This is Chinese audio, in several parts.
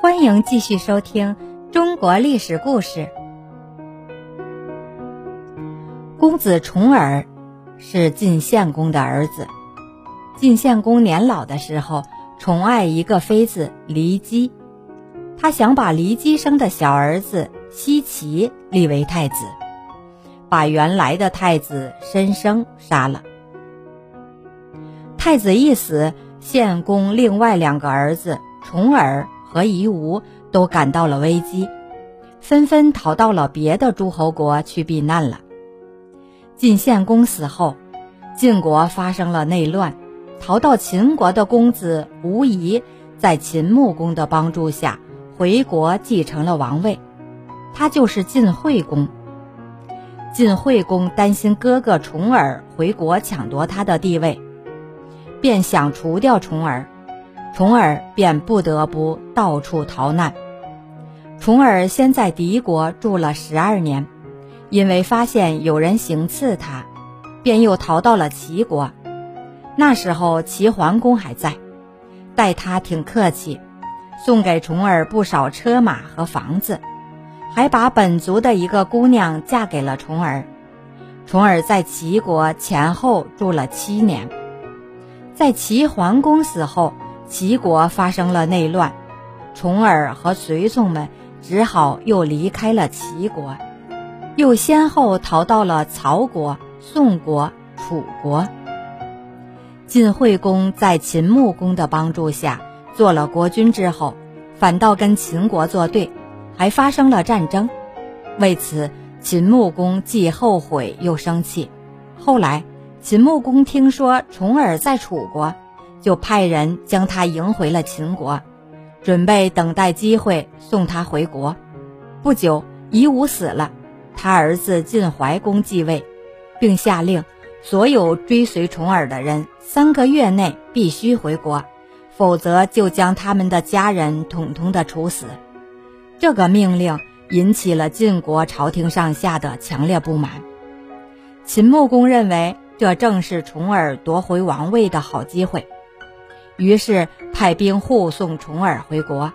欢迎继续收听中国历史故事。公子重耳是晋献公的儿子。晋献公年老的时候，宠爱一个妃子骊姬，他想把骊姬生的小儿子奚齐立为太子，把原来的太子申生杀了。太子一死，献公另外两个儿子重耳和夷吾都感到了危机，纷纷逃到了别的诸侯国去避难了。晋献公死后，晋国发生了内乱。逃到秦国的公子无疑，在秦穆公的帮助下回国继承了王位，他就是晋惠公。晋惠公担心哥哥重耳回国抢夺他的地位，便想除掉重耳，重耳便不得不到处逃难。重耳先在敌国住了十二年，因为发现有人行刺他，便又逃到了齐国。那时候齐桓公还在，待他挺客气，送给重耳不少车马和房子，还把本族的一个姑娘嫁给了重耳。重耳在齐国前后住了七年，在齐桓公死后，齐国发生了内乱，重耳和随从们只好又离开了齐国，又先后逃到了曹国、宋国、楚国。晋惠公在秦穆公的帮助下做了国君之后，反倒跟秦国作对，还发生了战争。为此，秦穆公既后悔又生气。后来，秦穆公听说重耳在楚国，就派人将他迎回了秦国，准备等待机会送他回国。不久，夷吾死了，他儿子晋怀公继位，并下令。所有追随重耳的人，三个月内必须回国，否则就将他们的家人统统的处死。这个命令引起了晋国朝廷上下的强烈不满。秦穆公认为这正是重耳夺回王位的好机会，于是派兵护送重耳回国。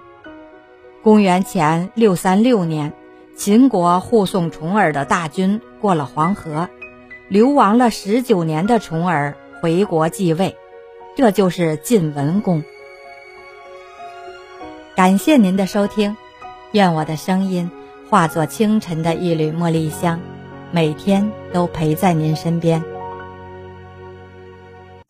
公元前六三六年，秦国护送重耳的大军过了黄河。流亡了十九年的重耳回国继位，这就是晋文公。感谢您的收听，愿我的声音化作清晨的一缕茉莉香，每天都陪在您身边。